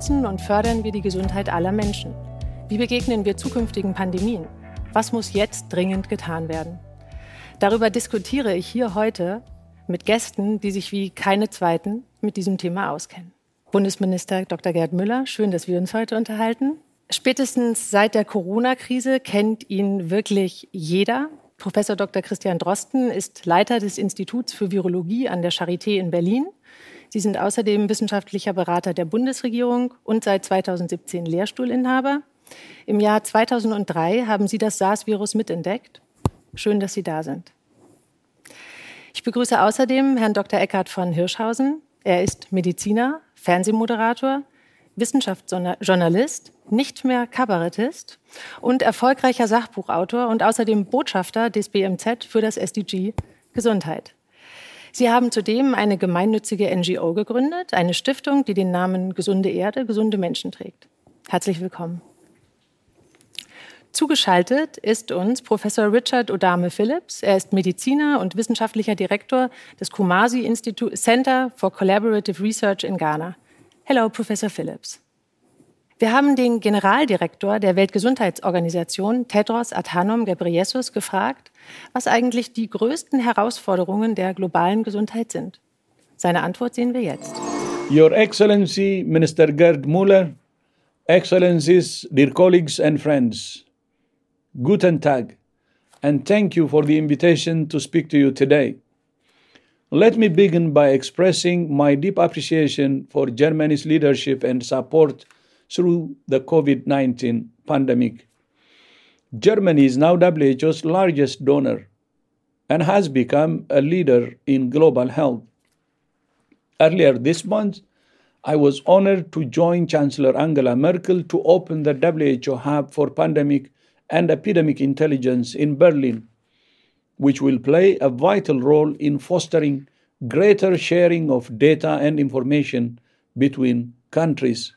schützen und fördern wir die Gesundheit aller Menschen? Wie begegnen wir zukünftigen Pandemien? Was muss jetzt dringend getan werden? Darüber diskutiere ich hier heute mit Gästen, die sich wie keine zweiten mit diesem Thema auskennen. Bundesminister Dr. Gerd Müller, schön, dass wir uns heute unterhalten. Spätestens seit der Corona-Krise kennt ihn wirklich jeder. Professor Dr. Christian Drosten ist Leiter des Instituts für Virologie an der Charité in Berlin. Sie sind außerdem wissenschaftlicher Berater der Bundesregierung und seit 2017 Lehrstuhlinhaber. Im Jahr 2003 haben Sie das SARS-Virus mitentdeckt. Schön, dass Sie da sind. Ich begrüße außerdem Herrn Dr. Eckhard von Hirschhausen. Er ist Mediziner, Fernsehmoderator, Wissenschaftsjournalist, nicht mehr Kabarettist und erfolgreicher Sachbuchautor und außerdem Botschafter des BMZ für das SDG Gesundheit. Sie haben zudem eine gemeinnützige NGO gegründet, eine Stiftung, die den Namen Gesunde Erde, gesunde Menschen trägt. Herzlich willkommen. Zugeschaltet ist uns Professor Richard Odame Phillips. Er ist Mediziner und wissenschaftlicher Direktor des Kumasi Institute Center for Collaborative Research in Ghana. Hello, Professor Phillips. Wir haben den Generaldirektor der Weltgesundheitsorganisation, Tedros Adhanom Ghebreyesus, gefragt, was eigentlich die größten Herausforderungen der globalen Gesundheit sind. Seine Antwort sehen wir jetzt. Your Excellency, Minister Gerd Muller, Excellencies, dear colleagues and friends, Guten Tag, and thank you for the invitation to speak to you today. Let me begin by expressing my deep appreciation for Germany's leadership and support through the COVID 19 pandemic. Germany is now WHO's largest donor and has become a leader in global health. Earlier this month, I was honored to join Chancellor Angela Merkel to open the WHO Hub for Pandemic and epidemic intelligence in Berlin, which will play a vital role in fostering greater sharing of data and information between countries.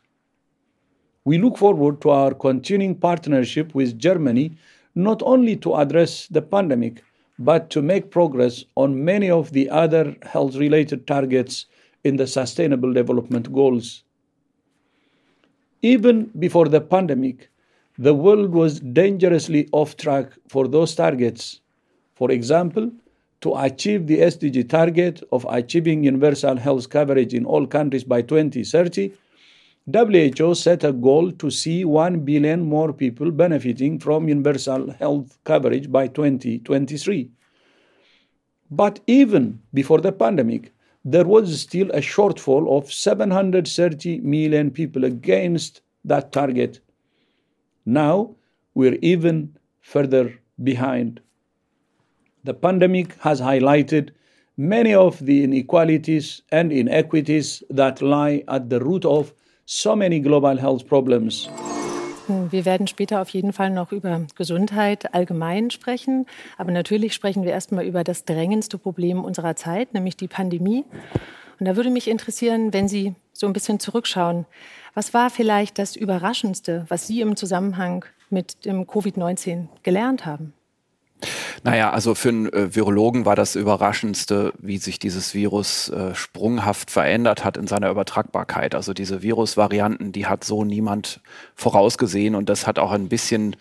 We look forward to our continuing partnership with Germany not only to address the pandemic, but to make progress on many of the other health related targets in the Sustainable Development Goals. Even before the pandemic, the world was dangerously off track for those targets. For example, to achieve the SDG target of achieving universal health coverage in all countries by 2030, WHO set a goal to see 1 billion more people benefiting from universal health coverage by 2023. But even before the pandemic, there was still a shortfall of 730 million people against that target. Now we're even further behind. The pandemic has highlighted many of the inequalities and inequities that lie at the root of so many global health problems. Wir werden später auf jeden Fall noch über Gesundheit allgemein sprechen. Aber natürlich sprechen wir erstmal über das drängendste Problem unserer Zeit, nämlich die Pandemie. Und da würde mich interessieren, wenn Sie so ein bisschen zurückschauen. Was war vielleicht das Überraschendste, was Sie im Zusammenhang mit dem Covid-19 gelernt haben? Naja, also für einen äh, Virologen war das Überraschendste, wie sich dieses Virus äh, sprunghaft verändert hat in seiner Übertragbarkeit. Also diese Virusvarianten, die hat so niemand vorausgesehen und das hat auch ein bisschen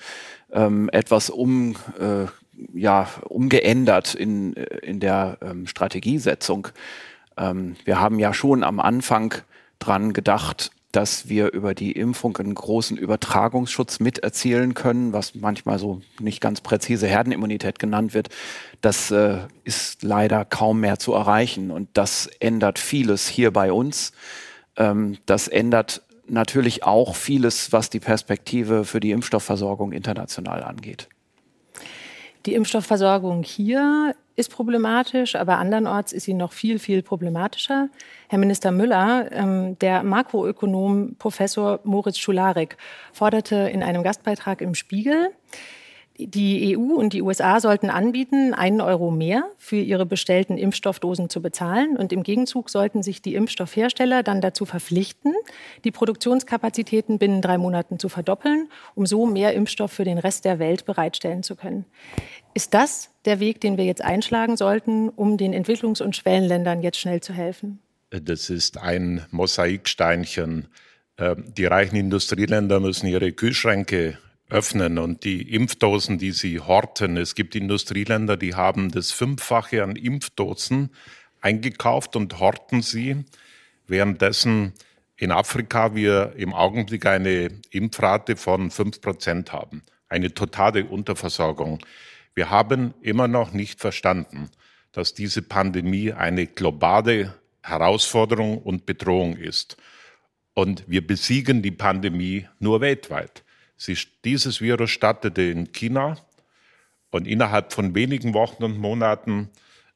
ähm, etwas um, äh, ja, umgeändert in, äh, in der ähm, Strategiesetzung. Ähm, wir haben ja schon am Anfang dran gedacht, dass wir über die Impfung einen großen Übertragungsschutz miterzielen können, was manchmal so nicht ganz präzise Herdenimmunität genannt wird. Das äh, ist leider kaum mehr zu erreichen und das ändert vieles hier bei uns. Ähm, das ändert natürlich auch vieles, was die Perspektive für die Impfstoffversorgung international angeht. Die Impfstoffversorgung hier ist problematisch, aber andernorts ist sie noch viel, viel problematischer. Herr Minister Müller, ähm, der Makroökonom Professor Moritz Schularek forderte in einem Gastbeitrag im Spiegel, die EU und die USA sollten anbieten, einen Euro mehr für ihre bestellten Impfstoffdosen zu bezahlen. Und im Gegenzug sollten sich die Impfstoffhersteller dann dazu verpflichten, die Produktionskapazitäten binnen drei Monaten zu verdoppeln, um so mehr Impfstoff für den Rest der Welt bereitstellen zu können. Ist das der Weg, den wir jetzt einschlagen sollten, um den Entwicklungs- und Schwellenländern jetzt schnell zu helfen? Das ist ein Mosaiksteinchen Ähm, die reichen Industrieländer müssen ihre Kühlschränke öffnen und die Impfdosen, die sie horten. Es gibt Industrieländer, die haben das Fünffache an Impfdosen eingekauft und horten sie, währenddessen in Afrika wir im Augenblick eine Impfrate von fünf Prozent haben. Eine totale Unterversorgung. Wir haben immer noch nicht verstanden, dass diese Pandemie eine globale Herausforderung und Bedrohung ist. Und wir besiegen die Pandemie nur weltweit. Sie, dieses Virus startete in China und innerhalb von wenigen Wochen und Monaten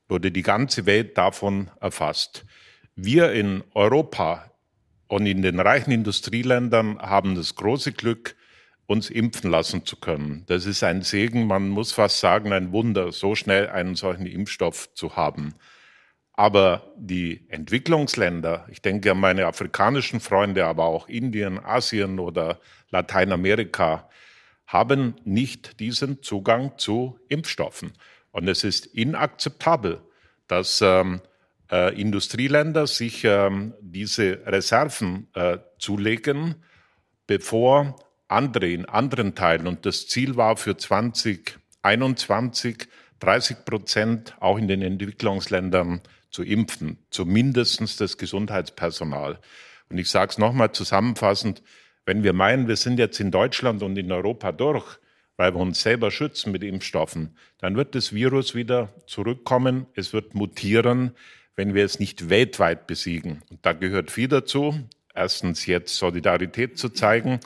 wurde die ganze Welt davon erfasst. Wir in Europa und in den reichen Industrieländern haben das große Glück, uns impfen lassen zu können. Das ist ein Segen, man muss fast sagen, ein Wunder, so schnell einen solchen Impfstoff zu haben. Aber die Entwicklungsländer, ich denke an meine afrikanischen Freunde, aber auch Indien, Asien oder Lateinamerika, haben nicht diesen Zugang zu Impfstoffen. Und es ist inakzeptabel, dass ähm, äh, Industrieländer sich ähm, diese Reserven äh, zulegen, bevor andere in anderen Teilen, und das Ziel war für 2021 30 Prozent auch in den Entwicklungsländern zu impfen, zumindest das Gesundheitspersonal. Und ich sage es nochmal zusammenfassend, wenn wir meinen, wir sind jetzt in Deutschland und in Europa durch, weil wir uns selber schützen mit Impfstoffen, dann wird das Virus wieder zurückkommen, es wird mutieren, wenn wir es nicht weltweit besiegen. Und da gehört viel dazu. Erstens jetzt Solidarität zu zeigen,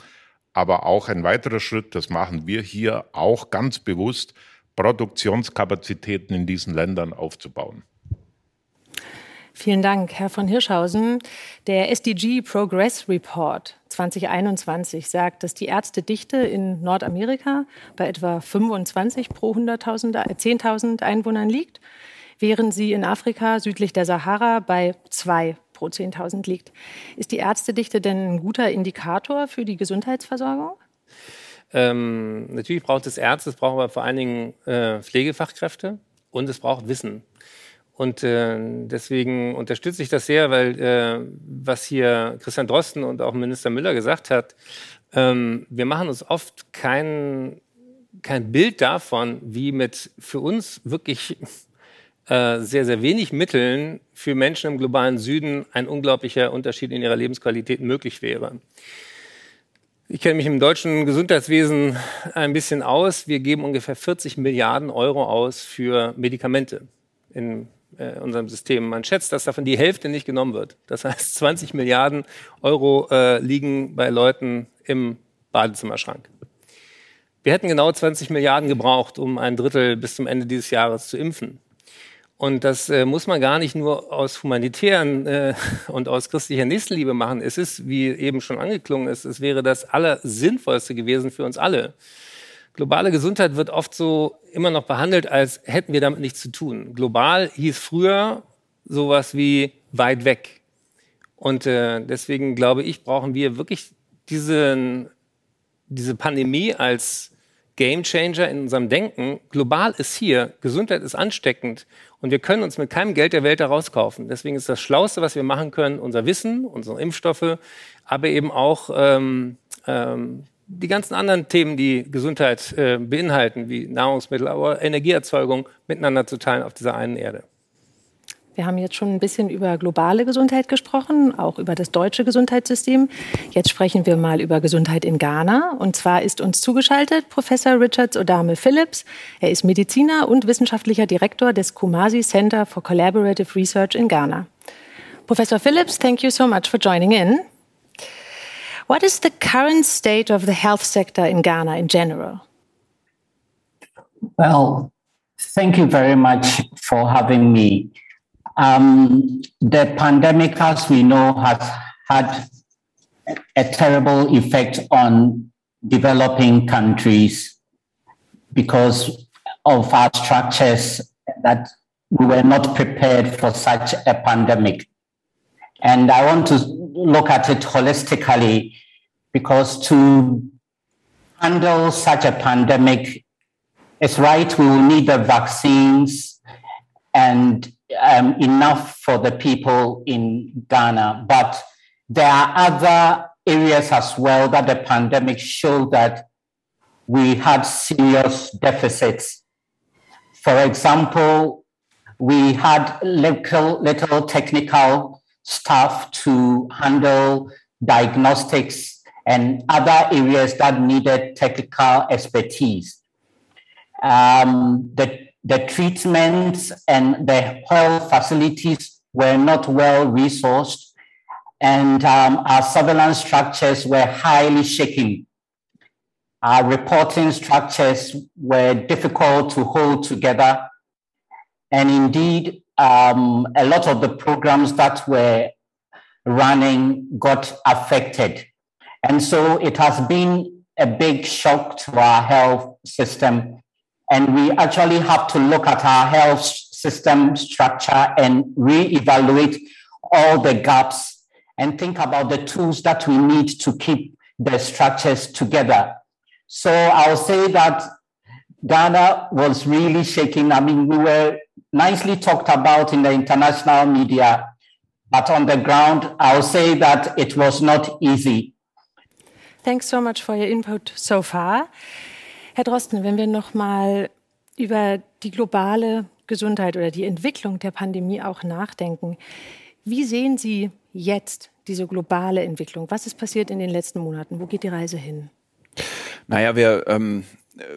aber auch ein weiterer Schritt, das machen wir hier auch ganz bewusst, Produktionskapazitäten in diesen Ländern aufzubauen. Vielen Dank, Herr von Hirschhausen. Der SDG Progress Report 2021 sagt, dass die Ärztedichte in Nordamerika bei etwa 25 pro 100.000, 10.000 Einwohnern liegt, während sie in Afrika südlich der Sahara bei 2 pro 10.000 liegt. Ist die Ärztedichte denn ein guter Indikator für die Gesundheitsversorgung? Ähm, natürlich braucht es Ärzte, es braucht aber vor allen Dingen äh, Pflegefachkräfte und es braucht Wissen. Und äh, deswegen unterstütze ich das sehr, weil äh, was hier Christian Drosten und auch Minister Müller gesagt hat, ähm, wir machen uns oft kein, kein Bild davon, wie mit für uns wirklich äh, sehr, sehr wenig Mitteln für Menschen im globalen Süden ein unglaublicher Unterschied in ihrer Lebensqualität möglich wäre. Ich kenne mich im deutschen Gesundheitswesen ein bisschen aus. Wir geben ungefähr 40 Milliarden Euro aus für Medikamente in äh, unserem System. Man schätzt, dass davon die Hälfte nicht genommen wird. Das heißt, 20 Milliarden Euro äh, liegen bei Leuten im Badezimmerschrank. Wir hätten genau 20 Milliarden gebraucht, um ein Drittel bis zum Ende dieses Jahres zu impfen. Und das äh, muss man gar nicht nur aus humanitären äh, und aus christlicher Nächstenliebe machen. Es ist, wie eben schon angeklungen ist, es wäre das Allersinnvollste gewesen für uns alle globale Gesundheit wird oft so immer noch behandelt, als hätten wir damit nichts zu tun. Global hieß früher sowas wie weit weg. Und äh, deswegen glaube ich, brauchen wir wirklich diesen, diese Pandemie als Game Changer in unserem Denken. Global ist hier, Gesundheit ist ansteckend und wir können uns mit keinem Geld der Welt herauskaufen. Deswegen ist das Schlauste, was wir machen können, unser Wissen, unsere Impfstoffe, aber eben auch ähm, ähm, die ganzen anderen Themen, die Gesundheit äh, beinhalten, wie Nahrungsmittel, aber Energieerzeugung, miteinander zu teilen auf dieser einen Erde. Wir haben jetzt schon ein bisschen über globale Gesundheit gesprochen, auch über das deutsche Gesundheitssystem. Jetzt sprechen wir mal über Gesundheit in Ghana. Und zwar ist uns zugeschaltet Professor Richards Odame Phillips. Er ist Mediziner und wissenschaftlicher Direktor des Kumasi Center for Collaborative Research in Ghana. Professor Phillips, thank you so much for joining in. What is the current state of the health sector in Ghana in general? Well, thank you very much for having me. Um, the pandemic, as we know, has had a terrible effect on developing countries because of our structures that we were not prepared for such a pandemic. And I want to look at it holistically because to handle such a pandemic, it's right, we will need the vaccines and um, enough for the people in Ghana. But there are other areas as well that the pandemic showed that we had serious deficits. For example, we had little, little technical staff to handle diagnostics and other areas that needed technical expertise. Um, the, the treatments and the health facilities were not well resourced, and um, our surveillance structures were highly shaky. Our reporting structures were difficult to hold together. And indeed, um, a lot of the programs that were running got affected. And so it has been a big shock to our health system. And we actually have to look at our health system structure and reevaluate all the gaps and think about the tools that we need to keep the structures together. So I'll say that Ghana was really shaking. I mean, we were nicely talked about in the international media but on the ground, I'll say that it was not easy. Thanks so much for your input so far. Herr Drosten, wenn wir noch mal über die globale Gesundheit oder die Entwicklung der Pandemie auch nachdenken, wie sehen Sie jetzt diese globale Entwicklung? Was ist passiert in den letzten Monaten? Wo geht die Reise hin? Naja, wir ähm,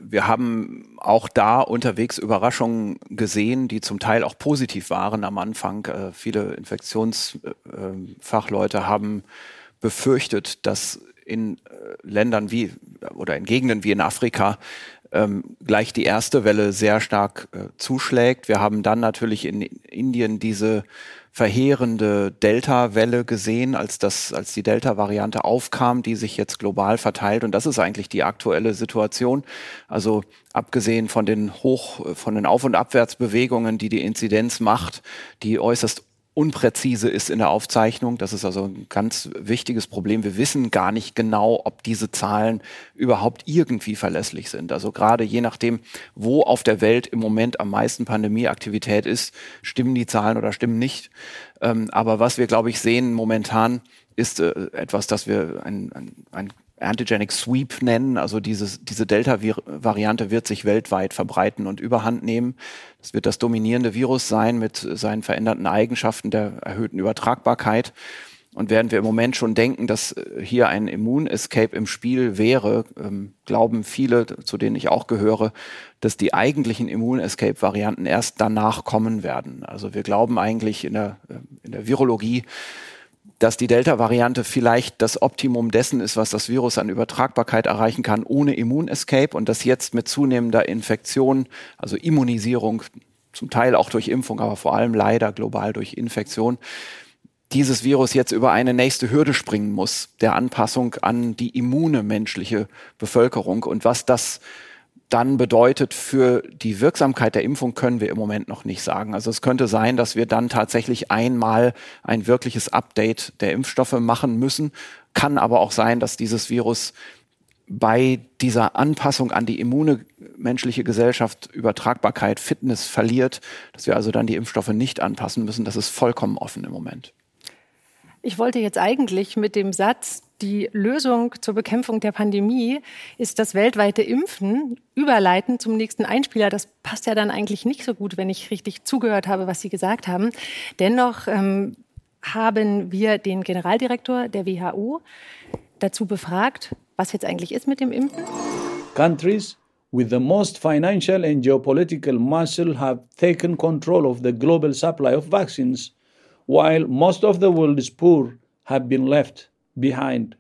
wir haben auch da unterwegs Überraschungen gesehen, die zum Teil auch positiv waren am Anfang. Äh, viele Infektionsfachleute äh, haben befürchtet, dass in äh, Ländern wie oder in Gegenden wie in Afrika ähm, gleich die erste Welle sehr stark äh, zuschlägt. Wir haben dann natürlich in Indien diese verheerende Delta-Welle gesehen, als das, als die Delta-Variante aufkam, die sich jetzt global verteilt. Und das ist eigentlich die aktuelle Situation. Also abgesehen von den Hoch, von den Auf- und Abwärtsbewegungen, die die Inzidenz macht, die äußerst unpräzise ist in der Aufzeichnung. Das ist also ein ganz wichtiges Problem. Wir wissen gar nicht genau, ob diese Zahlen überhaupt irgendwie verlässlich sind. Also gerade je nachdem, wo auf der Welt im Moment am meisten Pandemieaktivität ist, stimmen die Zahlen oder stimmen nicht. Ähm, aber was wir, glaube ich, sehen momentan, ist äh, etwas, das wir ein, ein, ein Antigenic Sweep nennen. Also dieses, diese Delta-Variante wird sich weltweit verbreiten und überhand nehmen. Das wird das dominierende Virus sein mit seinen veränderten Eigenschaften der erhöhten Übertragbarkeit. Und während wir im Moment schon denken, dass äh, hier ein Immun-Escape im Spiel wäre, ähm, glauben viele, zu denen ich auch gehöre, dass die eigentlichen Immun-Escape-Varianten erst danach kommen werden. Also wir glauben eigentlich in der, äh, in der Virologie, dass die Delta-Variante vielleicht das Optimum dessen ist, was das Virus an Übertragbarkeit erreichen kann, ohne Immunescape und dass jetzt mit zunehmender Infektion, also Immunisierung, zum Teil auch durch Impfung, aber vor allem leider global durch Infektion, dieses Virus jetzt über eine nächste Hürde springen muss, der Anpassung an die immune menschliche Bevölkerung. Und was das dann bedeutet für die Wirksamkeit der Impfung, können wir im Moment noch nicht sagen. Also es könnte sein, dass wir dann tatsächlich einmal ein wirkliches Update der Impfstoffe machen müssen. Kann aber auch sein, dass dieses Virus bei dieser Anpassung an die immune menschliche Gesellschaft Übertragbarkeit, Fitness verliert, dass wir also dann die Impfstoffe nicht anpassen müssen. Das ist vollkommen offen im Moment. Ich wollte jetzt eigentlich mit dem Satz, die Lösung zur Bekämpfung der Pandemie ist das weltweite Impfen, überleiten zum nächsten Einspieler. Das passt ja dann eigentlich nicht so gut, wenn ich richtig zugehört habe, was Sie gesagt haben. Dennoch ähm, haben wir den Generaldirektor der WHO dazu befragt, was jetzt eigentlich ist mit dem Impfen. Countries with the most financial and geopolitical muscle have taken control of the global supply of vaccines while most of the world's poor have been left behind.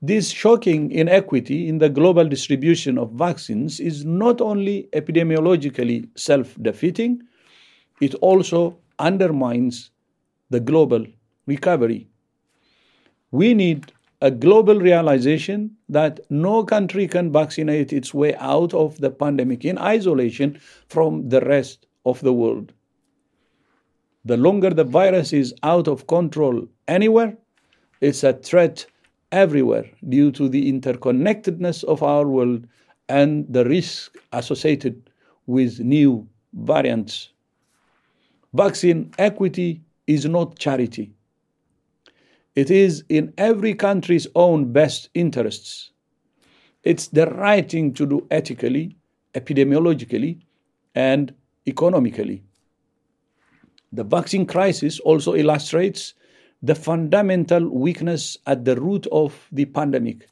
This shocking inequity in the global distribution of vaccines is not only epidemiologically self defeating, it also undermines the global recovery. We need a global realization that no country can vaccinate its way out of the pandemic in isolation from the rest of the world. The longer the virus is out of control anywhere, it's a threat everywhere due to the interconnectedness of our world and the risk associated with new variants. Vaccine equity is not charity. It is in every country's own best interests. It's the right thing to do ethically, epidemiologically, and economically. The vaccine crisis also illustrates the fundamental weakness at the root of the pandemic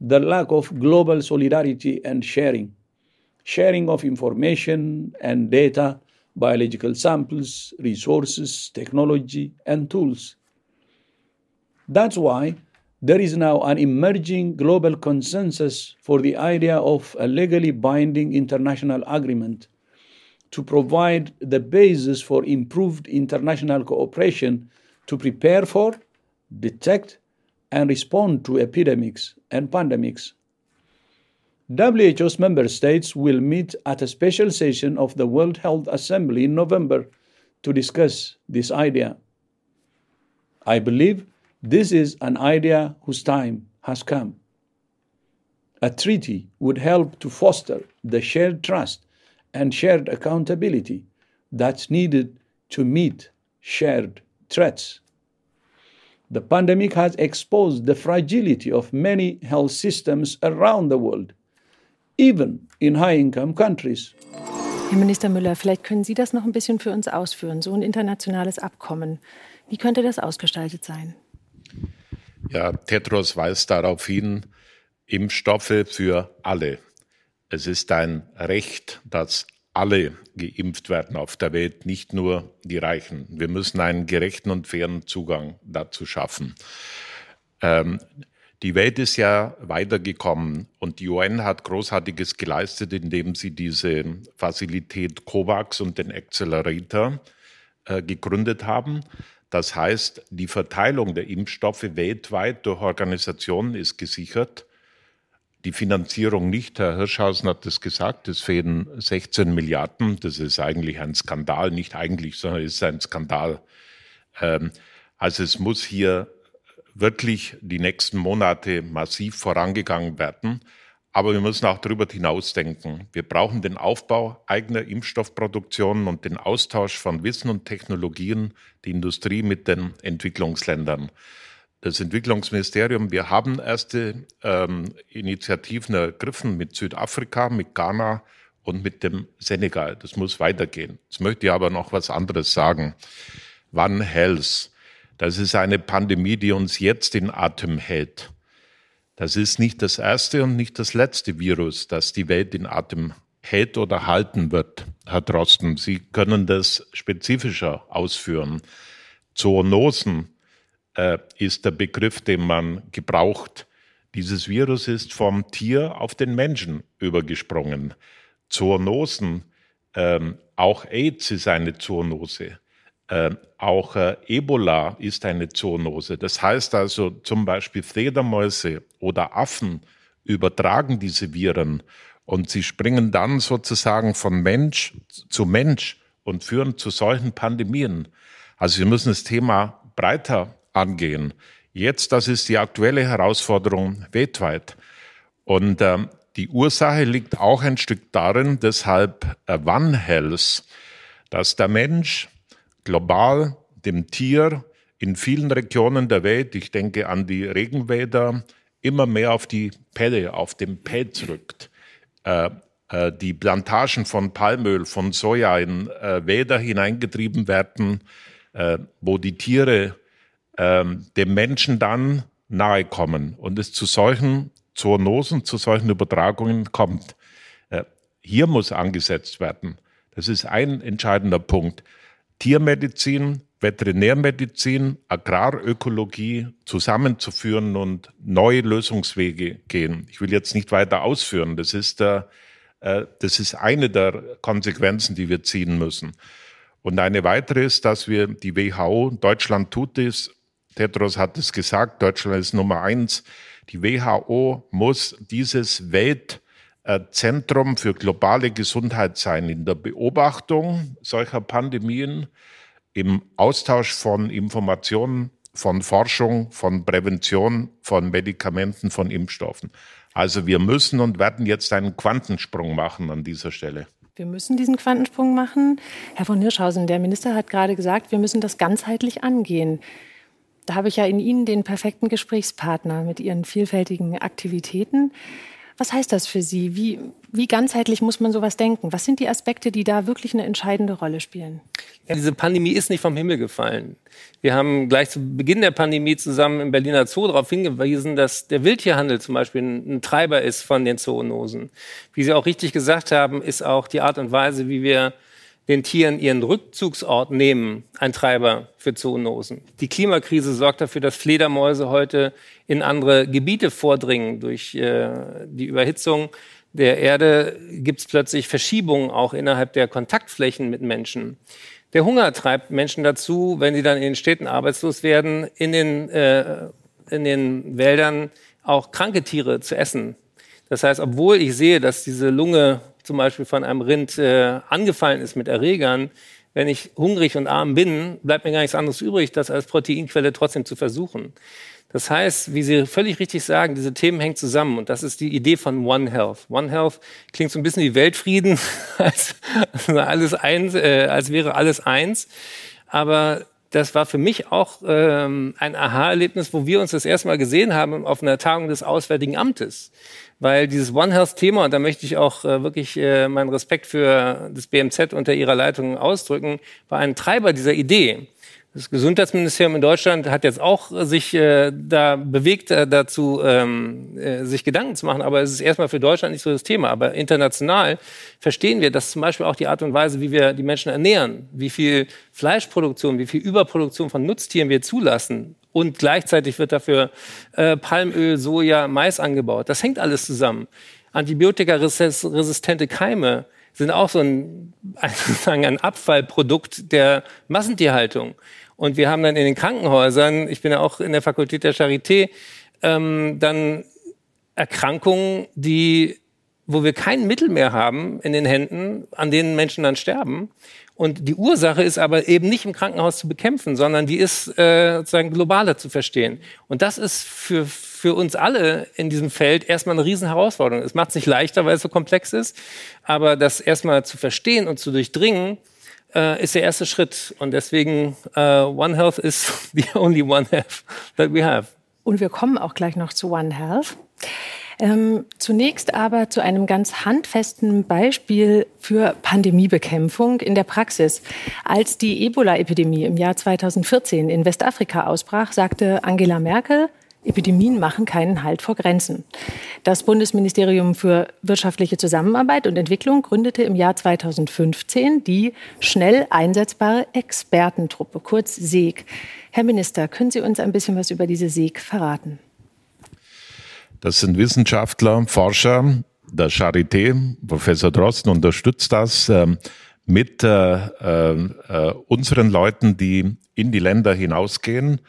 the lack of global solidarity and sharing, sharing of information and data, biological samples, resources, technology, and tools. That's why there is now an emerging global consensus for the idea of a legally binding international agreement to provide the basis for improved international cooperation to prepare for, detect, and respond to epidemics and pandemics. WHO's member states will meet at a special session of the World Health Assembly in November to discuss this idea. I believe this is an idea whose time has come. A treaty would help to foster the shared trust and shared accountability that's needed to meet shared threats. The pandemic has exposed the fragility of many health systems around the world, even in high income countries. Herr Minister Müller, vielleicht können Sie das noch ein bisschen für uns ausführen, so ein internationales Abkommen. Wie könnte das ausgestaltet sein? Ja, Tedros weist darauf hin, Impfstoffe für alle. Es ist ein Recht, dass alle geimpft werden auf der Welt, nicht nur die Reichen. Wir müssen einen gerechten und fairen Zugang dazu schaffen. Ähm, die Welt ist ja weitergekommen und die UN hat Großartiges geleistet, indem sie diese Fazilität COVAX und den Accelerator äh, gegründet haben. Das heißt, die Verteilung der Impfstoffe weltweit durch Organisationen ist gesichert die Finanzierung nicht. Herr Hirschhausen hat es gesagt, es fehlen 16 Milliarden. Das ist eigentlich ein Skandal, nicht eigentlich, sondern ist ein Skandal. Ähm, also es muss hier wirklich die nächsten Monate massiv vorangegangen werden. Aber wir müssen auch darüber hinausdenken. Wir brauchen den Aufbau eigener Impfstoffproduktionen und den Austausch von Wissen und Technologien, die Industrie mit den Entwicklungsländern das Entwicklungsministerium, wir haben erste ähm, Initiativen ergriffen mit Südafrika, mit Ghana und mit dem Senegal. Das muss weitergehen. Jetzt möchte ich aber noch was anderes sagen. One Health, das ist eine Pandemie, die uns jetzt in Atem hält. Das ist nicht das erste und nicht das letzte Virus, das die Welt in Atem hält oder halten wird, Herr Drosten. Sie können das spezifischer ausführen. Zoonosen, äh, ist der Begriff, den man gebraucht. Dieses Virus ist vom Tier auf den Menschen übergesprungen. Zoonosen, ähm, auch AIDS ist eine Zoonose. Äh, auch äh, Ebola ist eine Zoonose. Das heißt also zum Beispiel Fledermäuse oder Affen übertragen diese Viren und sie springen dann sozusagen von Mensch zu Mensch und führen zu solchen Pandemien. Also wir müssen das Thema breiter angehen. Jetzt, das ist die aktuelle Herausforderung weltweit. Und äh, die Ursache liegt auch ein Stück darin, deshalb äh, One Health, dass der Mensch global dem Tier in vielen Regionen der Welt, ich denke an die Regenwälder, immer mehr auf die Pelle, auf den Pelz rückt. Äh, äh, die Plantagen von Palmöl, von Soja in äh, Wälder hineingetrieben werden, äh, wo die Tiere ähm, dem Menschen dann nahe kommen und es zu solchen Zoonosen, zu solchen Übertragungen kommt. Äh, hier muss angesetzt werden. Das ist ein entscheidender Punkt. Tiermedizin, Veterinärmedizin, Agrarökologie zusammenzuführen und neue Lösungswege gehen. Ich will jetzt nicht weiter ausführen. Das ist, äh, äh das ist eine der Konsequenzen, die wir ziehen müssen. Und eine weitere ist, dass wir die WHO, Deutschland tut es, Tedros hat es gesagt, Deutschland ist Nummer eins. Die WHO muss dieses Weltzentrum für globale Gesundheit sein in der Beobachtung solcher Pandemien, im Austausch von Informationen, von Forschung, von Prävention, von Medikamenten, von Impfstoffen. Also wir müssen und werden jetzt einen Quantensprung machen an dieser Stelle. Wir müssen diesen Quantensprung machen. Herr von Hirschhausen, der Minister hat gerade gesagt, wir müssen das ganzheitlich angehen. Da habe ich ja in Ihnen den perfekten Gesprächspartner mit Ihren vielfältigen Aktivitäten. Was heißt das für Sie? Wie, wie ganzheitlich muss man sowas denken? Was sind die Aspekte, die da wirklich eine entscheidende Rolle spielen? Ja, diese Pandemie ist nicht vom Himmel gefallen. Wir haben gleich zu Beginn der Pandemie zusammen im Berliner Zoo darauf hingewiesen, dass der Wildtierhandel zum Beispiel ein, ein Treiber ist von den Zoonosen. Wie Sie auch richtig gesagt haben, ist auch die Art und Weise, wie wir den Tieren ihren Rückzugsort nehmen, ein Treiber für Zoonosen. Die Klimakrise sorgt dafür, dass Fledermäuse heute in andere Gebiete vordringen. Durch äh, die Überhitzung der Erde gibt es plötzlich Verschiebungen auch innerhalb der Kontaktflächen mit Menschen. Der Hunger treibt Menschen dazu, wenn sie dann in den Städten arbeitslos werden, in den, äh, in den Wäldern auch kranke Tiere zu essen. Das heißt, obwohl ich sehe, dass diese Lunge zum Beispiel von einem Rind äh, angefallen ist mit Erregern, wenn ich hungrig und arm bin, bleibt mir gar nichts anderes übrig, das als Proteinquelle trotzdem zu versuchen. Das heißt, wie Sie völlig richtig sagen, diese Themen hängen zusammen und das ist die Idee von One Health. One Health klingt so ein bisschen wie Weltfrieden, als, alles eins, äh, als wäre alles eins. Aber das war für mich auch ähm, ein Aha-Erlebnis, wo wir uns das erste Mal gesehen haben auf einer Tagung des Auswärtigen Amtes weil dieses One Health Thema, und da möchte ich auch äh, wirklich äh, meinen Respekt für das BMZ unter ihrer Leitung ausdrücken, war ein Treiber dieser Idee. Das Gesundheitsministerium in Deutschland hat jetzt auch sich äh, da bewegt äh, dazu, ähm, äh, sich Gedanken zu machen, aber es ist erstmal für Deutschland nicht so das Thema. Aber international verstehen wir, dass zum Beispiel auch die Art und Weise, wie wir die Menschen ernähren, wie viel Fleischproduktion, wie viel Überproduktion von Nutztieren wir zulassen, und gleichzeitig wird dafür äh, Palmöl, Soja, Mais angebaut. Das hängt alles zusammen. Antibiotikaresistente Keime sind auch so ein, ein, ein Abfallprodukt der Massentierhaltung. Und wir haben dann in den Krankenhäusern, ich bin ja auch in der Fakultät der Charité, ähm, dann Erkrankungen, die, wo wir kein Mittel mehr haben in den Händen, an denen Menschen dann sterben. Und die Ursache ist aber eben nicht im Krankenhaus zu bekämpfen, sondern die ist äh, sozusagen globaler zu verstehen. Und das ist für, für uns alle in diesem Feld erstmal eine Riesenherausforderung. Es macht es nicht leichter, weil es so komplex ist, aber das erstmal zu verstehen und zu durchdringen, äh, ist der erste Schritt. Und deswegen uh, One Health is the only One Health that we have. Und wir kommen auch gleich noch zu One Health. Ähm, zunächst aber zu einem ganz handfesten Beispiel für Pandemiebekämpfung in der Praxis. Als die Ebola-Epidemie im Jahr 2014 in Westafrika ausbrach, sagte Angela Merkel, Epidemien machen keinen Halt vor Grenzen. Das Bundesministerium für wirtschaftliche Zusammenarbeit und Entwicklung gründete im Jahr 2015 die schnell einsetzbare Expertentruppe, kurz SEG. Herr Minister, können Sie uns ein bisschen was über diese SEG verraten? Das sind Wissenschaftler, Forscher der Charité. Professor Drosten unterstützt das äh, mit äh, äh, unseren Leuten, die in die Länder hinausgehen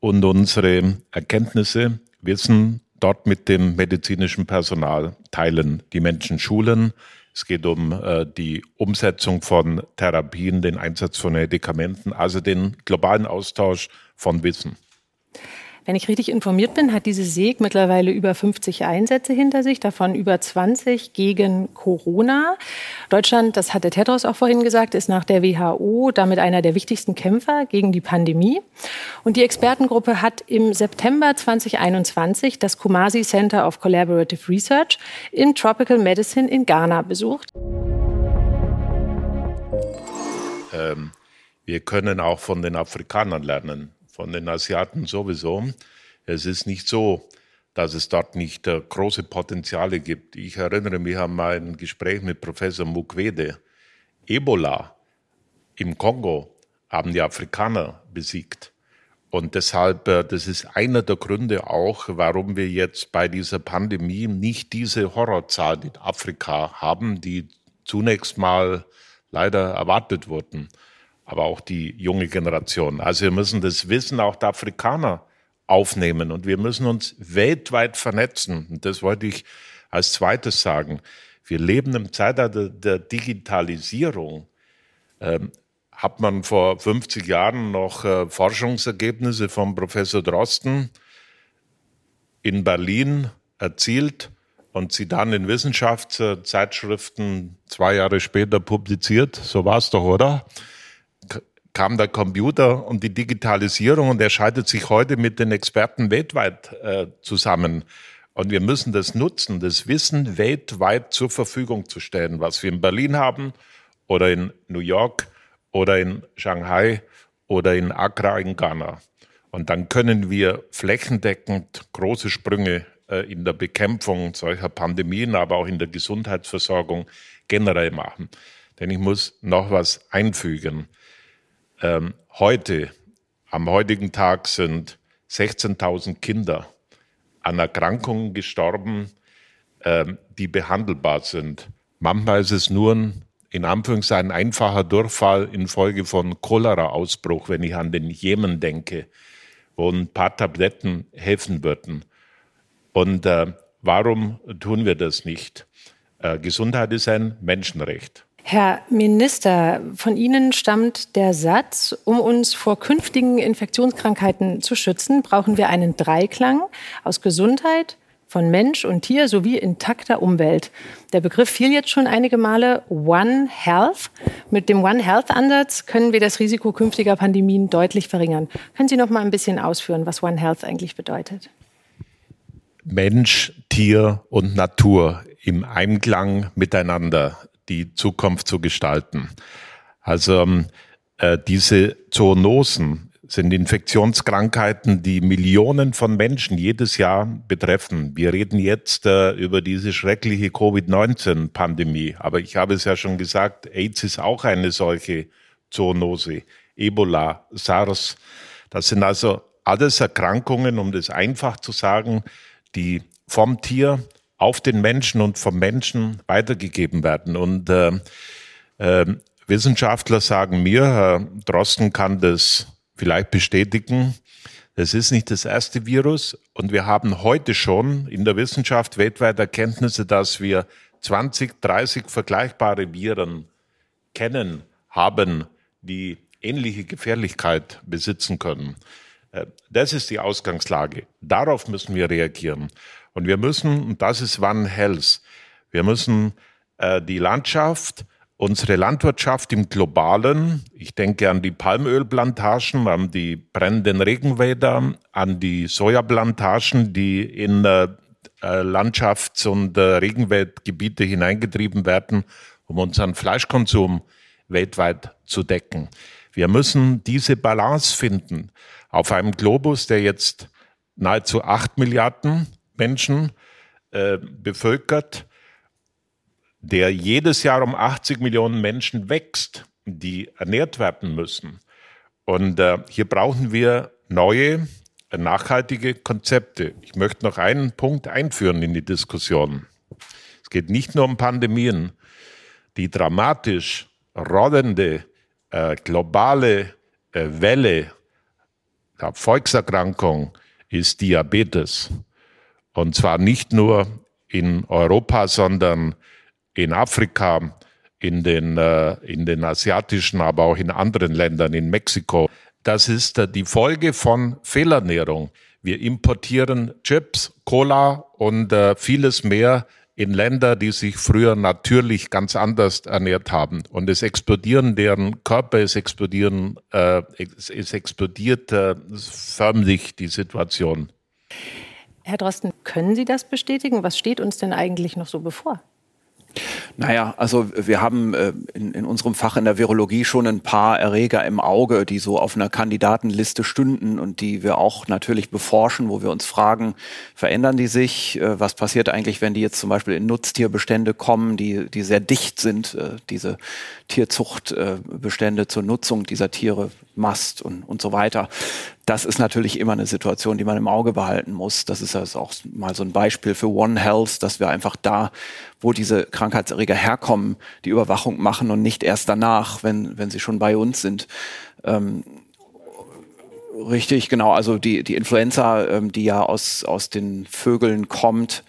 und unsere Erkenntnisse, Wissen dort mit dem medizinischen Personal teilen, die Menschen schulen. Es geht um äh, die Umsetzung von Therapien, den Einsatz von Medikamenten, also den globalen Austausch von Wissen. Wenn ich richtig informiert bin, hat diese SEG mittlerweile über 50 Einsätze hinter sich, davon über 20 gegen Corona. Deutschland, das hat der Tedros auch vorhin gesagt, ist nach der WHO damit einer der wichtigsten Kämpfer gegen die Pandemie. Und die Expertengruppe hat im September 2021 das Kumasi Center of Collaborative Research in Tropical Medicine in Ghana besucht. Ähm, wir können auch von den Afrikanern lernen von den Asiaten sowieso. Es ist nicht so, dass es dort nicht äh, große Potenziale gibt. Ich erinnere mich an mein Gespräch mit Professor Mukwede. Ebola im Kongo haben die Afrikaner besiegt. Und deshalb, äh, das ist einer der Gründe auch, warum wir jetzt bei dieser Pandemie nicht diese Horrorzahlen in Afrika haben, die zunächst mal leider erwartet wurden aber auch die junge Generation. Also wir müssen das Wissen auch der Afrikaner aufnehmen und wir müssen uns weltweit vernetzen. Und das wollte ich als zweites sagen. Wir leben im Zeitalter der Digitalisierung. Ähm, hat man vor 50 Jahren noch äh, Forschungsergebnisse von Professor Drosten in Berlin erzielt und sie dann in Wissenschaftszeitschriften zwei Jahre später publiziert. So war es doch, oder? Kam der Computer und die Digitalisierung und er schaltet sich heute mit den Experten weltweit äh, zusammen. Und wir müssen das nutzen, das Wissen weltweit zur Verfügung zu stellen, was wir in Berlin haben oder in New York oder in Shanghai oder in Accra in Ghana. Und dann können wir flächendeckend große Sprünge äh, in der Bekämpfung solcher Pandemien, aber auch in der Gesundheitsversorgung generell machen. Denn ich muss noch was einfügen. Ähm, heute, am heutigen Tag sind 16.000 Kinder an Erkrankungen gestorben, ähm, die behandelbar sind. Manchmal ist es nur ein, in Anführungszeichen, einfacher Durchfall infolge von Cholera-Ausbruch, wenn ich an den Jemen denke, wo ein paar Tabletten helfen würden. Und äh, warum tun wir das nicht? Äh, Gesundheit ist ein Menschenrecht. Herr Minister, von Ihnen stammt der Satz, um uns vor künftigen Infektionskrankheiten zu schützen, brauchen wir einen Dreiklang aus Gesundheit, von Mensch und Tier sowie intakter Umwelt. Der Begriff fiel jetzt schon einige Male One Health. Mit dem One Health Ansatz können wir das Risiko künftiger Pandemien deutlich verringern. Können Sie noch mal ein bisschen ausführen, was One Health eigentlich bedeutet? Mensch, Tier und Natur im Einklang miteinander die Zukunft zu gestalten. Also ähm, äh, diese Zoonosen sind Infektionskrankheiten, die Millionen von Menschen jedes Jahr betreffen. Wir reden jetzt äh, über diese schreckliche Covid-19-Pandemie. Aber ich habe es ja schon gesagt, AIDS ist auch eine solche Zoonose. Ebola, SARS. Das sind also alles Erkrankungen, um das einfach zu sagen, die vom Tier auf den Menschen und vom Menschen weitergegeben werden. Und äh, äh, Wissenschaftler sagen mir, Herr Drosten kann das vielleicht bestätigen, das ist nicht das erste Virus und wir haben heute schon in der Wissenschaft weltweit Erkenntnisse, dass wir 20, 30 vergleichbare Viren kennen, haben, die ähnliche Gefährlichkeit besitzen können. Äh, das ist die Ausgangslage. Darauf müssen wir reagieren. Und wir müssen, und das ist One Health, wir müssen äh, die Landschaft, unsere Landwirtschaft im Globalen, ich denke an die Palmölplantagen, an die brennenden Regenwälder, an die Sojaplantagen, die in äh, äh Landschafts- und äh, Regenwaldgebiete hineingetrieben werden, um unseren Fleischkonsum weltweit zu decken. Wir müssen diese Balance finden auf einem Globus, der jetzt nahezu acht Milliarden Menschen äh, bevölkert, der jedes Jahr um 80 Millionen Menschen wächst, die ernährt werden müssen. Und äh, hier brauchen wir neue, äh, nachhaltige Konzepte. Ich möchte noch einen Punkt einführen in die Diskussion. Es geht nicht nur um Pandemien. Die dramatisch rollende äh, globale äh, Welle der Volkserkrankung ist Diabetes. Und zwar nicht nur in Europa, sondern in Afrika, in den, äh, in den asiatischen, aber auch in anderen Ländern, in Mexiko. Das ist äh, die Folge von Fehlernährung. Wir importieren Chips, Cola und äh, vieles mehr in Länder, die sich früher natürlich ganz anders ernährt haben. Und es explodieren deren Körper, es explodieren, äh, es, es explodiert äh, förmlich die Situation. Herr Drosten, können Sie das bestätigen? Was steht uns denn eigentlich noch so bevor? Naja, also wir haben äh, in, in unserem Fach in der Virologie schon ein paar Erreger im Auge, die so auf einer Kandidatenliste stünden und die wir auch natürlich beforschen, wo wir uns fragen, verändern die sich? Äh, was passiert eigentlich, wenn die jetzt zum Beispiel in Nutztierbestände kommen, die, die sehr dicht sind, äh, diese Tierzuchtbestände zur Nutzung dieser Tiere, Mast und, und so weiter. Das ist natürlich immer eine Situation, die man im Auge behalten muss. Das ist also auch mal so ein Beispiel für One Health, dass wir einfach da, wo diese Krankheitserreger herkommen, die Überwachung machen und nicht erst danach, wenn, wenn sie schon bei uns sind. Ähm, Richtig, genau. Also die, die Influenza, ähm, die ja aus, aus den Vögeln kommt,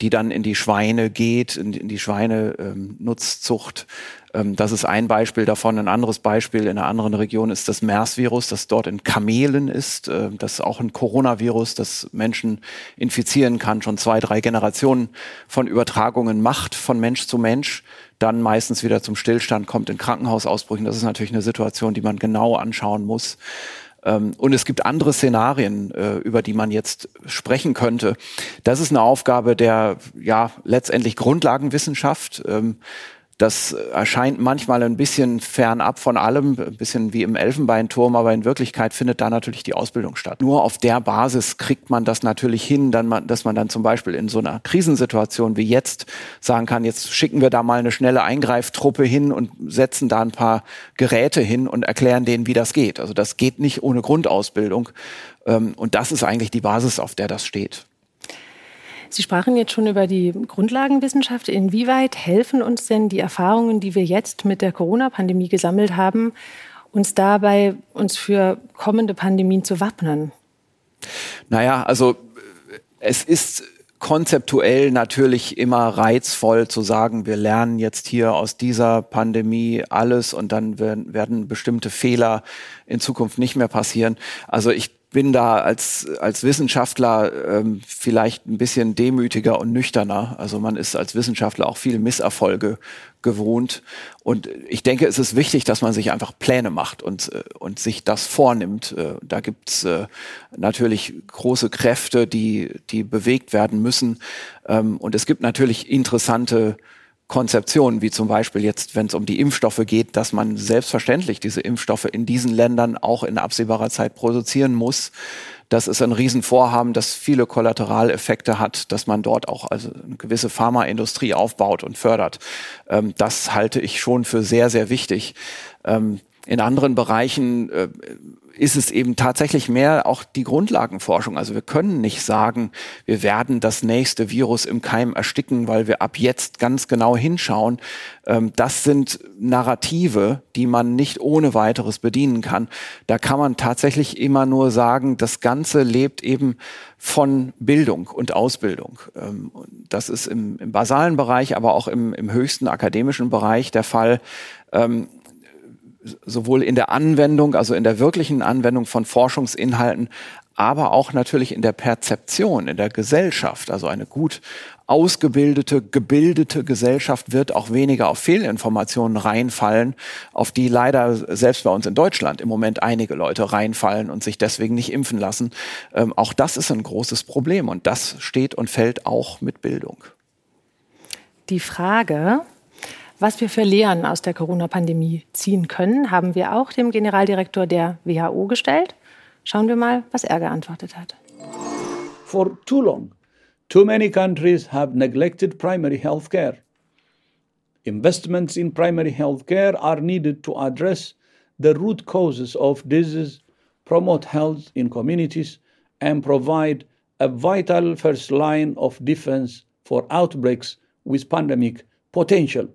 die dann in die Schweine geht, in, in die Schweinenutzzucht, Ähm, das ist ein Beispiel davon. Ein anderes Beispiel in einer anderen Region ist das MERS-Virus, das dort in Kamelen ist. Äh, das ist auch ein Coronavirus, das Menschen infizieren kann, schon zwei, drei Generationen von Übertragungen macht von Mensch zu Mensch dann meistens wieder zum Stillstand kommt in Krankenhausausbrüchen. Das ist natürlich eine Situation, die man genau anschauen muss. Ähm, und es gibt andere Szenarien, äh, über die man jetzt sprechen könnte. Das ist eine Aufgabe der ja letztendlich Grundlagenwissenschaft. Das erscheint manchmal ein bisschen fernab von allem, ein bisschen wie im Elfenbeinturm, aber in Wirklichkeit findet da natürlich die Ausbildung statt. Nur auf der Basis kriegt man das natürlich hin, man, dass man dann zum Beispiel in so einer Krisensituation wie jetzt sagen kann, jetzt schicken wir da mal eine schnelle Eingreiftruppe hin und setzen da ein paar Geräte hin und erklären denen, wie das geht. Also das geht nicht ohne Grundausbildung. Ähm, und das ist eigentlich die Basis, auf der das steht. Sie sprachen jetzt schon über die Grundlagenwissenschaft. Inwieweit helfen uns denn die Erfahrungen, die wir jetzt mit der Corona-Pandemie gesammelt haben, uns dabei, uns für kommende Pandemien zu wappnen? Naja, also es ist konzeptuell natürlich immer reizvoll zu sagen, wir lernen jetzt hier aus dieser Pandemie alles und dann werden, werden bestimmte Fehler in Zukunft nicht mehr passieren. Also ich bin da als, als Wissenschaftler ähm, vielleicht ein bisschen demütiger und nüchterner. Also man ist als Wissenschaftler auch viel Misserfolge gewohnt. Und ich denke, es ist wichtig, dass man sich einfach Pläne macht und, äh, und sich das vornimmt. Äh, da gibt's äh, natürlich große Kräfte, die, die bewegt werden müssen. Ähm, und es gibt natürlich interessante Konzeptionen, wie zum Beispiel jetzt, wenn es um die Impfstoffe geht, dass man selbstverständlich diese Impfstoffe in diesen Ländern auch in absehbarer Zeit produzieren muss. Das ist ein Riesenvorhaben, das viele Kollateraleffekte hat, dass man dort auch also eine gewisse Pharmaindustrie aufbaut und fördert. Ähm, das halte ich schon für sehr, sehr wichtig. Ähm, in anderen Bereichen äh, ist es eben tatsächlich mehr auch die Grundlagenforschung. Also wir können nicht sagen, wir werden das nächste Virus im Keim ersticken, weil wir ab jetzt ganz genau hinschauen. Ähm, das sind Narrative, die man nicht ohne weiteres bedienen kann. Da kann man tatsächlich immer nur sagen, das Ganze lebt eben von Bildung und Ausbildung. Ähm, das ist im, im basalen Bereich, aber auch im, im höchsten akademischen Bereich der Fall ähm, sowohl in der Anwendung, also in der wirklichen Anwendung von Forschungsinhalten, aber auch natürlich in der Perzeption, in der Gesellschaft. Also eine gut ausgebildete, gebildete Gesellschaft wird auch weniger auf Fehlinformationen reinfallen, auf die leider selbst bei uns in Deutschland im Moment einige Leute reinfallen und sich deswegen nicht impfen lassen. Ähm, auch das ist ein großes Problem und das steht und fällt auch mit Bildung. Die Frage, was wir für Lehren aus der Corona-Pandemie ziehen können, haben wir auch dem Generaldirektor der WHO gestellt. Schauen wir mal, was er geantwortet hat. For too long, too many countries have neglected primary health care. Investments in primary health care are needed to address the root causes of disease, promote health in communities, and provide a vital first line of defense for outbreaks with pandemic potential.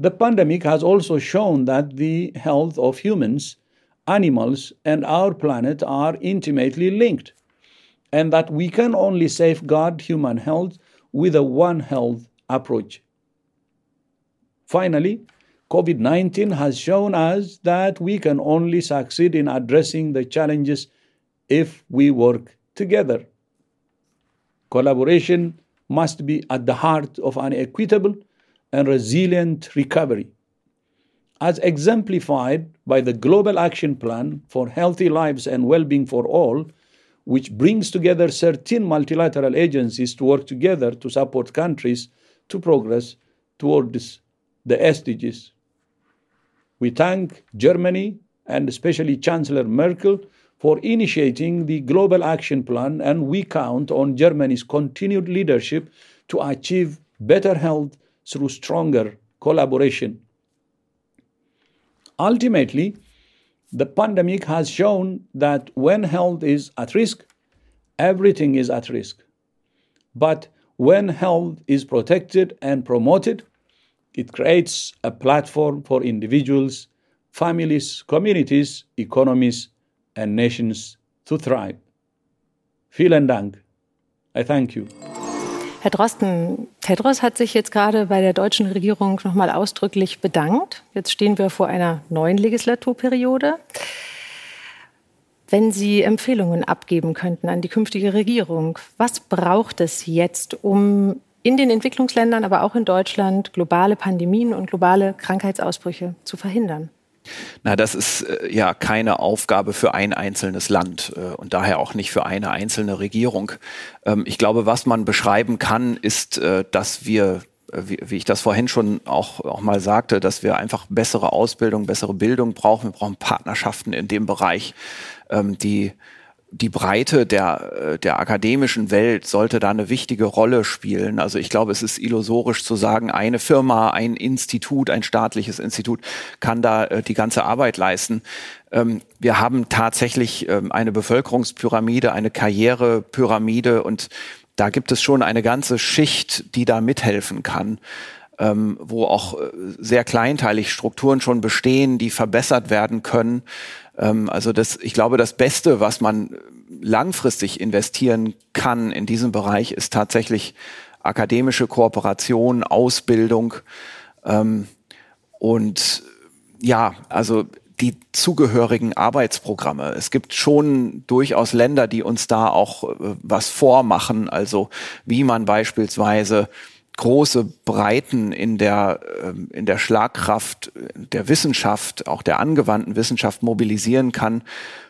The pandemic has also shown that the health of humans, animals, and our planet are intimately linked, and that we can only safeguard human health with a One Health approach. Finally, COVID 19 has shown us that we can only succeed in addressing the challenges if we work together. Collaboration must be at the heart of an equitable and resilient recovery. As exemplified by the Global Action Plan for Healthy Lives and Well-being for All, which brings together 13 multilateral agencies to work together to support countries to progress towards the SDGs. We thank Germany and especially Chancellor Merkel for initiating the Global Action Plan, and we count on Germany's continued leadership to achieve better health through stronger collaboration. Ultimately, the pandemic has shown that when health is at risk, everything is at risk. But when health is protected and promoted, it creates a platform for individuals, families, communities, economies, and nations to thrive. Vielen Dank. I thank you. Herr Drosten, Tedros hat sich jetzt gerade bei der deutschen Regierung nochmal ausdrücklich bedankt. Jetzt stehen wir vor einer neuen Legislaturperiode. Wenn Sie Empfehlungen abgeben könnten an die künftige Regierung, was braucht es jetzt, um in den Entwicklungsländern, aber auch in Deutschland globale Pandemien und globale Krankheitsausbrüche zu verhindern? Na, das ist äh, ja keine Aufgabe für ein einzelnes Land äh, und daher auch nicht für eine einzelne Regierung. Ähm, ich glaube, was man beschreiben kann, ist, äh, dass wir äh, wie, wie ich das vorhin schon auch, auch mal sagte, dass wir einfach bessere Ausbildung, bessere Bildung brauchen. Wir brauchen Partnerschaften in dem Bereich, ähm, die die Breite der, äh, der akademischen Welt sollte da eine wichtige Rolle spielen. Also ich glaube, es ist illusorisch zu sagen, eine Firma, ein Institut, ein staatliches Institut kann da äh, die ganze Arbeit leisten. Ähm, wir haben tatsächlich ähm, eine Bevölkerungspyramide, eine Karrierepyramide und da gibt es schon eine ganze Schicht, die da mithelfen kann. Ähm, wo auch äh, sehr kleinteilig Strukturen schon bestehen, die verbessert werden können. Ähm, also das, ich glaube, das Beste, was man langfristig investieren kann in diesem Bereich, ist tatsächlich akademische Kooperation, Ausbildung ähm, und ja, also die zugehörigen Arbeitsprogramme. Es gibt schon durchaus Länder, die uns da auch äh, was vormachen, also wie man beispielsweise große Breiten in der, ähm, in der Schlagkraft der Wissenschaft, auch der angewandten Wissenschaft mobilisieren kann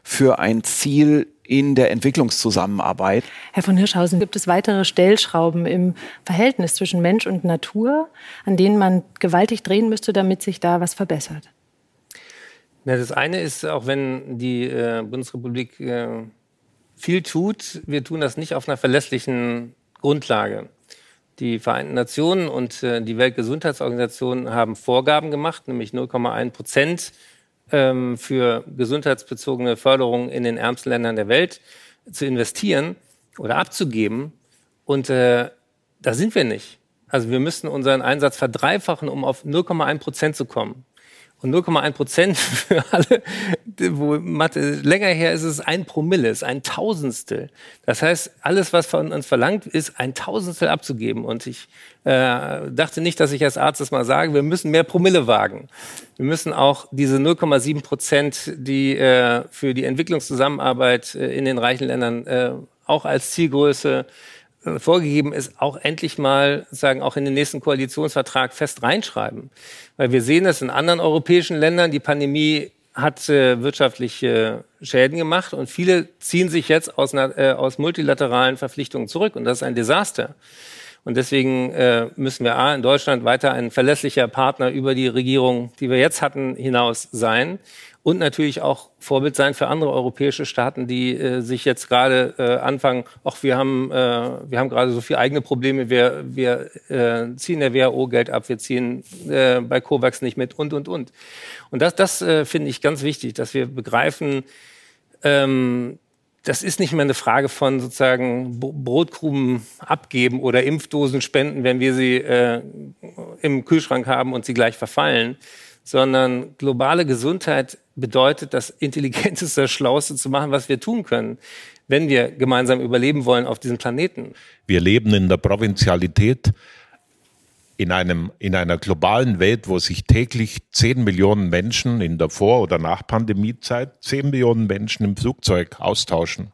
für ein Ziel in der Entwicklungszusammenarbeit. Herr von Hirschhausen, gibt es weitere Stellschrauben im Verhältnis zwischen Mensch und Natur, an denen man gewaltig drehen müsste, damit sich da was verbessert? Na, das eine ist, auch wenn die äh, Bundesrepublik äh, viel tut, wir tun das nicht auf einer verlässlichen Grundlage. Die Vereinten Nationen und äh, die Weltgesundheitsorganisation haben Vorgaben gemacht, nämlich 0,1 Prozent ähm, für gesundheitsbezogene Förderung in den ärmsten Ländern der Welt zu investieren oder abzugeben. Und äh, da sind wir nicht. Also wir müssen unseren Einsatz verdreifachen, um auf 0,1 Prozent zu kommen. Und 0,1 Prozent für alle, wo Mathe länger her ist, ist ein Promille, ist ein Tausendstel. Das heißt, alles, was von uns verlangt, ist ein Tausendstel abzugeben. Und ich äh, dachte nicht, dass ich als Arzt das mal sage, wir müssen mehr Promille wagen. Wir müssen auch diese 0,7 Prozent, die äh, für die Entwicklungszusammenarbeit äh, in den reichen Ländern äh, auch als Zielgröße vorgegeben ist, auch endlich mal sagen, auch in den nächsten Koalitionsvertrag fest reinschreiben. Weil wir sehen es in anderen europäischen Ländern, die Pandemie hat äh, wirtschaftliche Schäden gemacht und viele ziehen sich jetzt aus, äh, aus multilateralen Verpflichtungen zurück und das ist ein Desaster. Und deswegen äh, müssen wir A, in Deutschland weiter ein verlässlicher Partner über die Regierung, die wir jetzt hatten, hinaus sein und natürlich auch Vorbild sein für andere europäische Staaten, die äh, sich jetzt gerade äh, anfangen, auch wir haben, äh, wir haben gerade so viele eigene Probleme, wir, wir äh, ziehen der WHO Geld ab, wir ziehen äh, bei COVAX nicht mit und, und, und. Und das, das äh, finde ich ganz wichtig, dass wir begreifen, ähm, das ist nicht mehr eine Frage von sozusagen Brotkrumen abgeben oder Impfdosen spenden, wenn wir sie äh, im Kühlschrank haben und sie gleich verfallen, sondern globale Gesundheit bedeutet, das Intelligenteste, Schlauste zu machen, was wir tun können, wenn wir gemeinsam überleben wollen auf diesem Planeten. Wir leben in der Provinzialität, in, einem, in einer globalen Welt, wo sich täglich 10 Millionen Menschen in der Vor- oder Nach-Pandemie-Zeit, 10 Millionen Menschen im Flugzeug austauschen.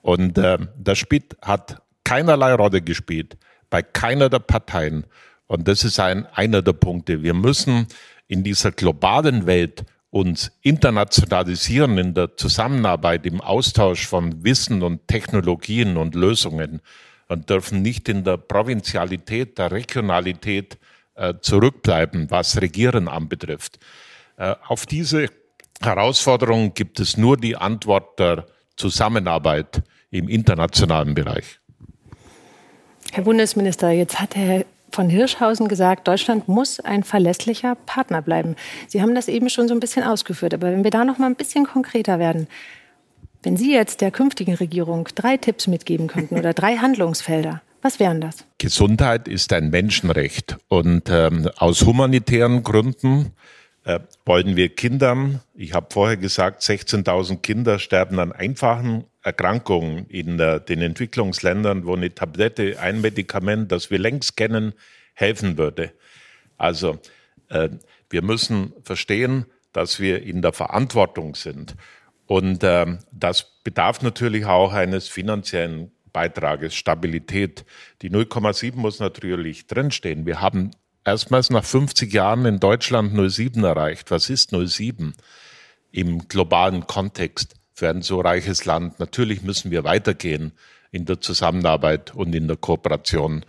Und äh, das Spiel hat keinerlei Rolle gespielt bei keiner der Parteien. Und das ist ein, einer der Punkte. Wir müssen in dieser globalen Welt uns internationalisieren in der Zusammenarbeit, im Austausch von Wissen und Technologien und Lösungen und dürfen nicht in der Provinzialität, der Regionalität äh, zurückbleiben, was Regieren anbetrifft. Äh, auf diese Herausforderung gibt es nur die Antwort der Zusammenarbeit im internationalen Bereich. Herr Bundesminister, jetzt hat Herr von Hirschhausen gesagt, Deutschland muss ein verlässlicher Partner bleiben. Sie haben das eben schon so ein bisschen ausgeführt, aber wenn wir da noch mal ein bisschen konkreter werden, wenn Sie jetzt der künftigen Regierung drei Tipps mitgeben könnten oder drei Handlungsfelder, was wären das? Gesundheit ist ein Menschenrecht und ähm, aus humanitären Gründen äh, wollen wir Kindern, ich habe vorher gesagt, 16.000 Kinder sterben an einfachen Erkrankungen in äh, den Entwicklungsländern, wo eine Tablette, ein Medikament, das wir längst kennen, helfen würde. Also äh, wir müssen verstehen, dass wir in der Verantwortung sind. Und äh, das bedarf natürlich auch eines finanziellen Beitrages, Stabilität. Die 0,7 muss natürlich drinstehen. Wir haben erstmals nach 50 Jahren in Deutschland 0,7 erreicht. Was ist 0,7 im globalen Kontext für ein so reiches Land? Natürlich müssen wir weitergehen in der Zusammenarbeit und in der Kooperation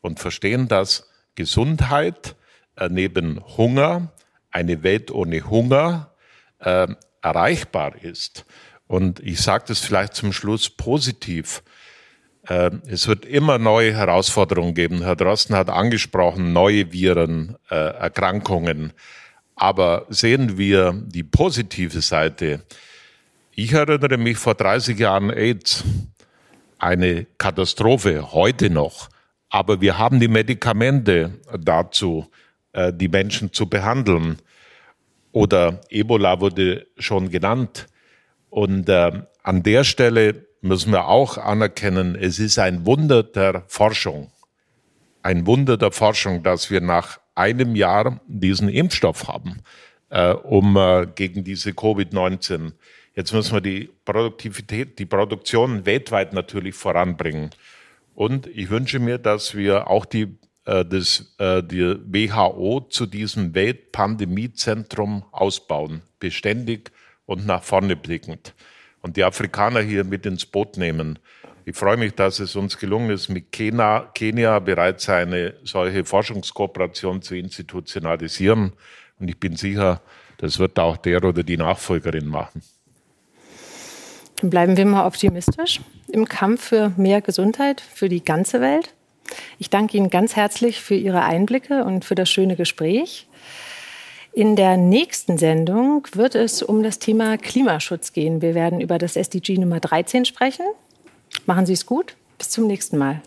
und verstehen, dass Gesundheit äh, neben Hunger, eine Welt ohne Hunger, äh, erreichbar ist. Und ich sage das vielleicht zum Schluss positiv. Äh, es wird immer neue Herausforderungen geben. Herr Drosten hat angesprochen, neue Viren, äh, Erkrankungen. Aber sehen wir die positive Seite. Ich erinnere mich vor 30 Jahren AIDS. Eine Katastrophe, heute noch. Aber wir haben die Medikamente dazu, äh, die Menschen zu behandeln. Oder Ebola wurde schon genannt. Und an der Stelle müssen wir auch anerkennen, es ist ein Wunder der Forschung. Ein Wunder der Forschung, dass wir nach einem Jahr diesen Impfstoff haben, äh, um äh, gegen diese Covid-19. Jetzt müssen wir die Produktivität, die Produktion weltweit natürlich voranbringen. Und ich wünsche mir, dass wir auch die, äh, das, äh, die WHO zu diesem Weltpandemiezentrum ausbauen, beständig und nach vorne blickend und die Afrikaner hier mit ins Boot nehmen. Ich freue mich, dass es uns gelungen ist, mit Kenia, Kenia bereits eine solche Forschungskooperation zu institutionalisieren. Und ich bin sicher, das wird auch der oder die Nachfolgerin machen. Dann bleiben wir mal optimistisch im Kampf für mehr Gesundheit für die ganze Welt. Ich danke Ihnen ganz herzlich für Ihre Einblicke und für das schöne Gespräch. In der nächsten Sendung wird es um das Thema Klimaschutz gehen. Wir werden über das SDG Nummer 13 sprechen. Machen Sie es gut. Bis zum nächsten Mal.